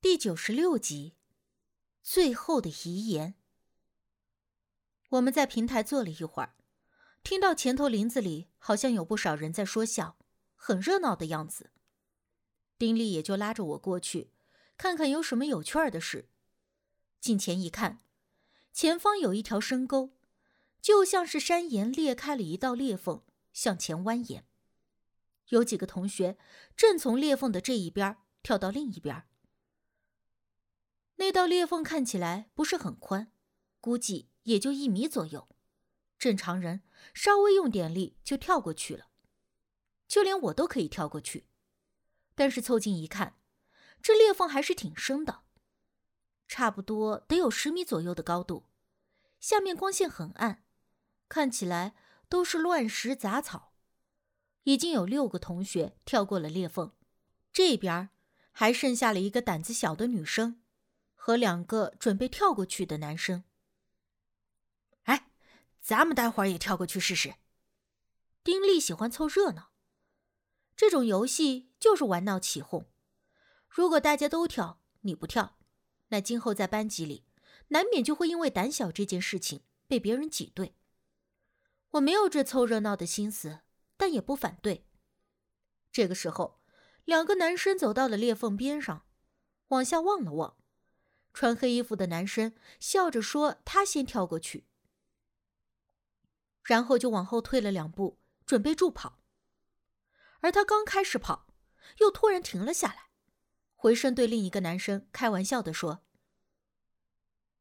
第九十六集，最后的遗言。我们在平台坐了一会儿，听到前头林子里好像有不少人在说笑，很热闹的样子。丁力也就拉着我过去，看看有什么有趣儿的事。近前一看，前方有一条深沟，就像是山岩裂开了一道裂缝，向前蜿蜒。有几个同学正从裂缝的这一边跳到另一边。那道裂缝看起来不是很宽，估计也就一米左右。正常人稍微用点力就跳过去了，就连我都可以跳过去。但是凑近一看，这裂缝还是挺深的，差不多得有十米左右的高度。下面光线很暗，看起来都是乱石杂草。已经有六个同学跳过了裂缝，这边还剩下了一个胆子小的女生。和两个准备跳过去的男生。哎，咱们待会儿也跳过去试试。丁力喜欢凑热闹，这种游戏就是玩闹起哄。如果大家都跳，你不跳，那今后在班级里难免就会因为胆小这件事情被别人挤兑。我没有这凑热闹的心思，但也不反对。这个时候，两个男生走到了裂缝边上，往下望了望。穿黑衣服的男生笑着说：“他先跳过去，然后就往后退了两步，准备助跑。而他刚开始跑，又突然停了下来，回身对另一个男生开玩笑的说：‘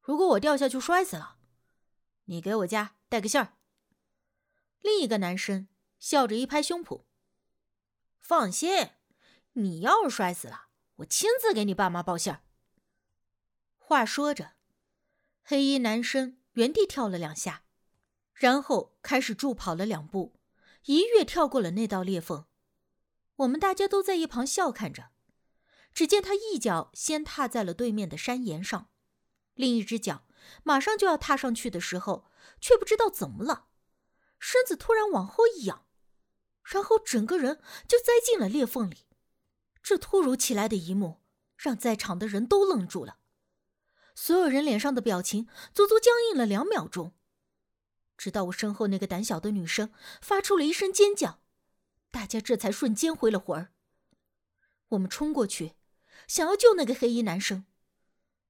如果我掉下去摔死了，你给我家带个信儿。’另一个男生笑着一拍胸脯：‘放心，你要是摔死了，我亲自给你爸妈报信儿。’”话说着，黑衣男生原地跳了两下，然后开始助跑了两步，一跃跳过了那道裂缝。我们大家都在一旁笑看着。只见他一脚先踏在了对面的山岩上，另一只脚马上就要踏上去的时候，却不知道怎么了，身子突然往后一仰，然后整个人就栽进了裂缝里。这突如其来的一幕让在场的人都愣住了。所有人脸上的表情足足僵硬了两秒钟，直到我身后那个胆小的女生发出了一声尖叫，大家这才瞬间回了魂儿。我们冲过去，想要救那个黑衣男生，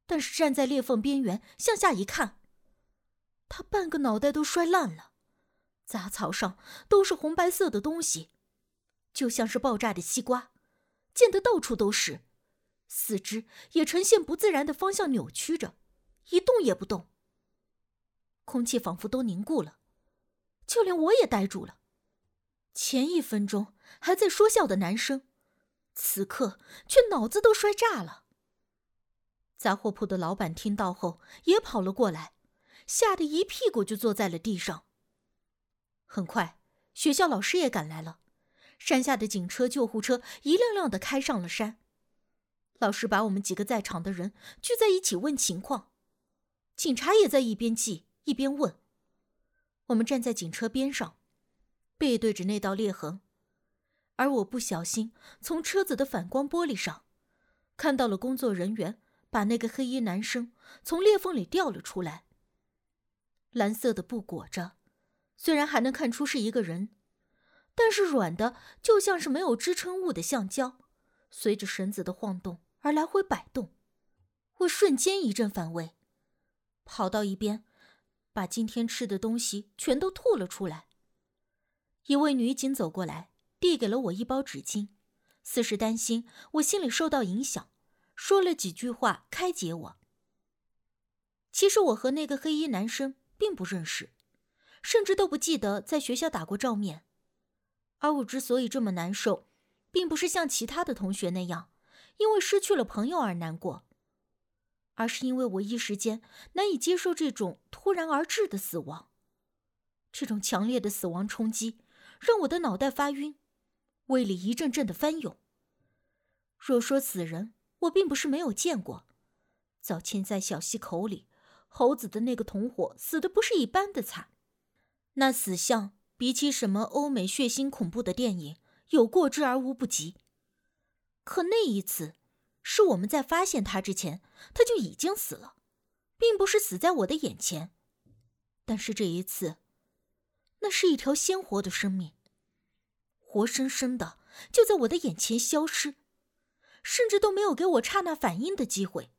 但是站在裂缝边缘向下一看，他半个脑袋都摔烂了，杂草上都是红白色的东西，就像是爆炸的西瓜，溅得到处都是。四肢也呈现不自然的方向扭曲着，一动也不动。空气仿佛都凝固了，就连我也呆住了。前一分钟还在说笑的男生，此刻却脑子都摔炸了。杂货铺的老板听到后也跑了过来，吓得一屁股就坐在了地上。很快，学校老师也赶来了，山下的警车、救护车一辆辆的开上了山。老师把我们几个在场的人聚在一起问情况，警察也在一边记一边问。我们站在警车边上，背对着那道裂痕，而我不小心从车子的反光玻璃上看到了工作人员把那个黑衣男生从裂缝里掉了出来。蓝色的布裹着，虽然还能看出是一个人，但是软的就像是没有支撑物的橡胶，随着绳子的晃动。而来回摆动，我瞬间一阵反胃，跑到一边，把今天吃的东西全都吐了出来。一位女警走过来，递给了我一包纸巾，似是担心我心里受到影响，说了几句话开解我。其实我和那个黑衣男生并不认识，甚至都不记得在学校打过照面。而我之所以这么难受，并不是像其他的同学那样。因为失去了朋友而难过，而是因为我一时间难以接受这种突然而至的死亡。这种强烈的死亡冲击让我的脑袋发晕，胃里一阵阵的翻涌。若说死人，我并不是没有见过。早前在小溪口里，猴子的那个同伙死的不是一般的惨，那死相比起什么欧美血腥恐怖的电影，有过之而无不及。可那一次，是我们在发现他之前，他就已经死了，并不是死在我的眼前。但是这一次，那是一条鲜活的生命，活生生的就在我的眼前消失，甚至都没有给我刹那反应的机会。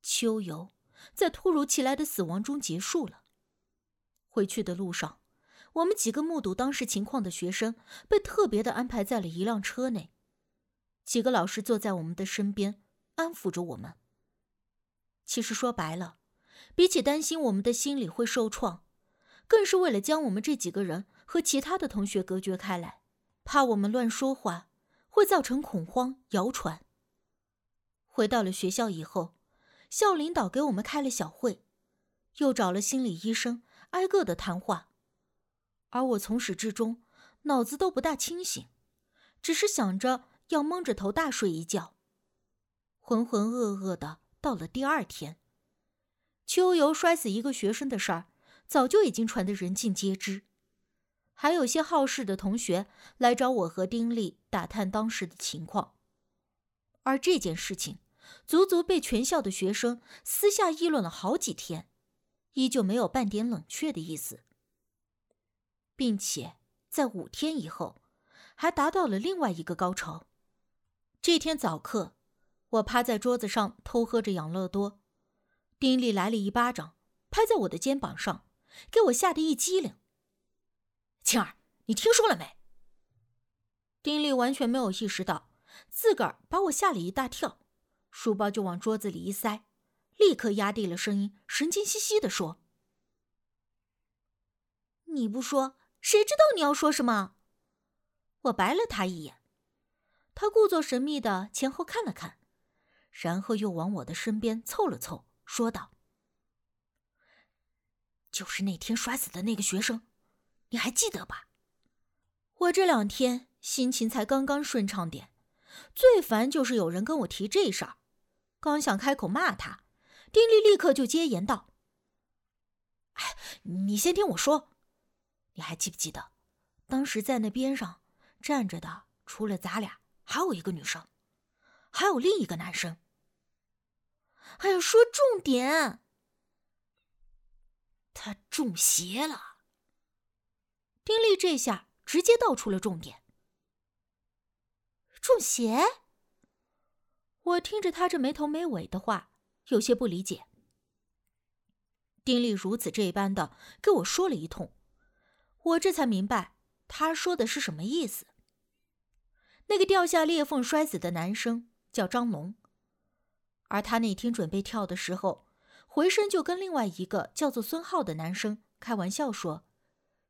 秋游在突如其来的死亡中结束了。回去的路上，我们几个目睹当时情况的学生被特别的安排在了一辆车内。几个老师坐在我们的身边，安抚着我们。其实说白了，比起担心我们的心理会受创，更是为了将我们这几个人和其他的同学隔绝开来，怕我们乱说话会造成恐慌谣传。回到了学校以后，校领导给我们开了小会，又找了心理医生挨个的谈话，而我从始至终脑子都不大清醒，只是想着。要蒙着头大睡一觉，浑浑噩噩的。到了第二天，秋游摔死一个学生的事儿，早就已经传得人尽皆知。还有些好事的同学来找我和丁力打探当时的情况，而这件事情足足被全校的学生私下议论了好几天，依旧没有半点冷却的意思，并且在五天以后，还达到了另外一个高潮。这天早课，我趴在桌子上偷喝着养乐多，丁力来了一巴掌，拍在我的肩膀上，给我吓得一激灵。青儿，你听说了没？丁力完全没有意识到，自个儿把我吓了一大跳，书包就往桌子里一塞，立刻压低了声音，神经兮兮的说：“你不说，谁知道你要说什么？”我白了他一眼。他故作神秘的前后看了看，然后又往我的身边凑了凑，说道：“就是那天摔死的那个学生，你还记得吧？我这两天心情才刚刚顺畅点，最烦就是有人跟我提这事儿。刚想开口骂他，丁力立刻就接言道：‘哎，你先听我说，你还记不记得，当时在那边上站着的，除了咱俩。’”还有一个女生，还有另一个男生。哎呀，说重点，他中邪了。丁力这下直接道出了重点。中邪？我听着他这没头没尾的话，有些不理解。丁力如此这般的跟我说了一通，我这才明白他说的是什么意思。那个掉下裂缝摔死的男生叫张龙，而他那天准备跳的时候，回身就跟另外一个叫做孙浩的男生开玩笑说：“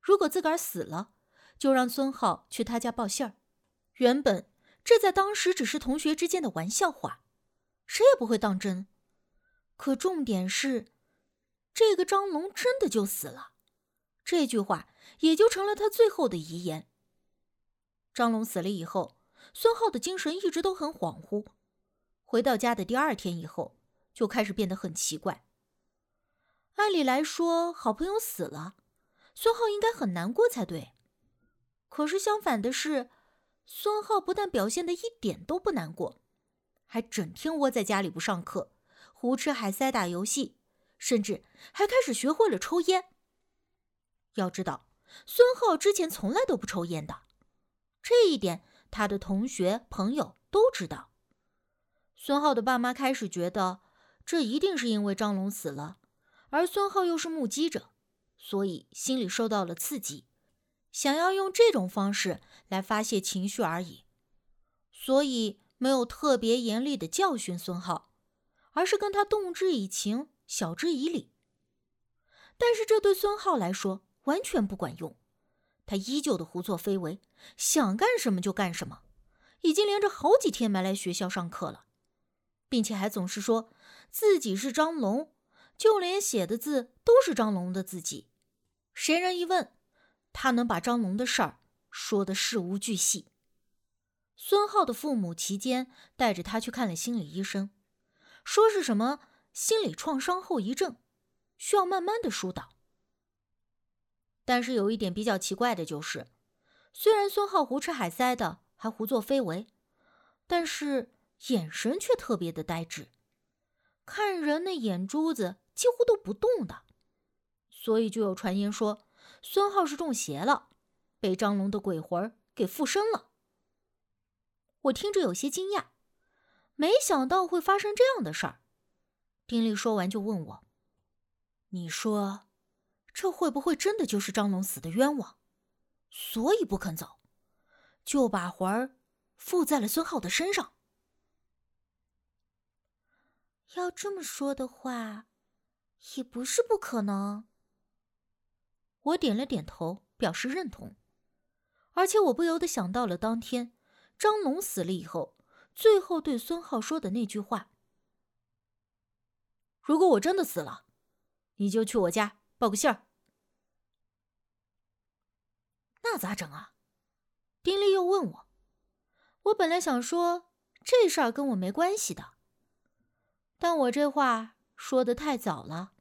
如果自个儿死了，就让孙浩去他家报信儿。”原本这在当时只是同学之间的玩笑话，谁也不会当真。可重点是，这个张龙真的就死了，这句话也就成了他最后的遗言。张龙死了以后。孙浩的精神一直都很恍惚，回到家的第二天以后就开始变得很奇怪。按理来说，好朋友死了，孙浩应该很难过才对。可是相反的是，孙浩不但表现的一点都不难过，还整天窝在家里不上课，胡吃海塞打游戏，甚至还开始学会了抽烟。要知道，孙浩之前从来都不抽烟的，这一点。他的同学朋友都知道，孙浩的爸妈开始觉得这一定是因为张龙死了，而孙浩又是目击者，所以心里受到了刺激，想要用这种方式来发泄情绪而已，所以没有特别严厉的教训孙浩，而是跟他动之以情，晓之以理。但是这对孙浩来说完全不管用。他依旧的胡作非为，想干什么就干什么，已经连着好几天没来学校上课了，并且还总是说自己是张龙，就连写的字都是张龙的字迹。谁人一问，他能把张龙的事儿说的事无巨细。孙浩的父母期间带着他去看了心理医生，说是什么心理创伤后遗症，需要慢慢的疏导。但是有一点比较奇怪的就是，虽然孙浩胡吃海塞的，还胡作非为，但是眼神却特别的呆滞，看人那眼珠子几乎都不动的。所以就有传言说，孙浩是中邪了，被张龙的鬼魂给附身了。我听着有些惊讶，没想到会发生这样的事儿。丁力说完就问我：“你说，这会不会真的就是张龙死的冤枉，所以不肯走，就把魂儿附在了孙浩的身上？”要这么说的话，也不是不可能。我点了点头，表示认同。而且我不由得想到了当天张龙死了以后，最后对孙浩说的那句话：“如果我真的死了，你就去我家报个信儿。”那咋整啊？丁力又问我。我本来想说这事儿跟我没关系的，但我这话说的太早了。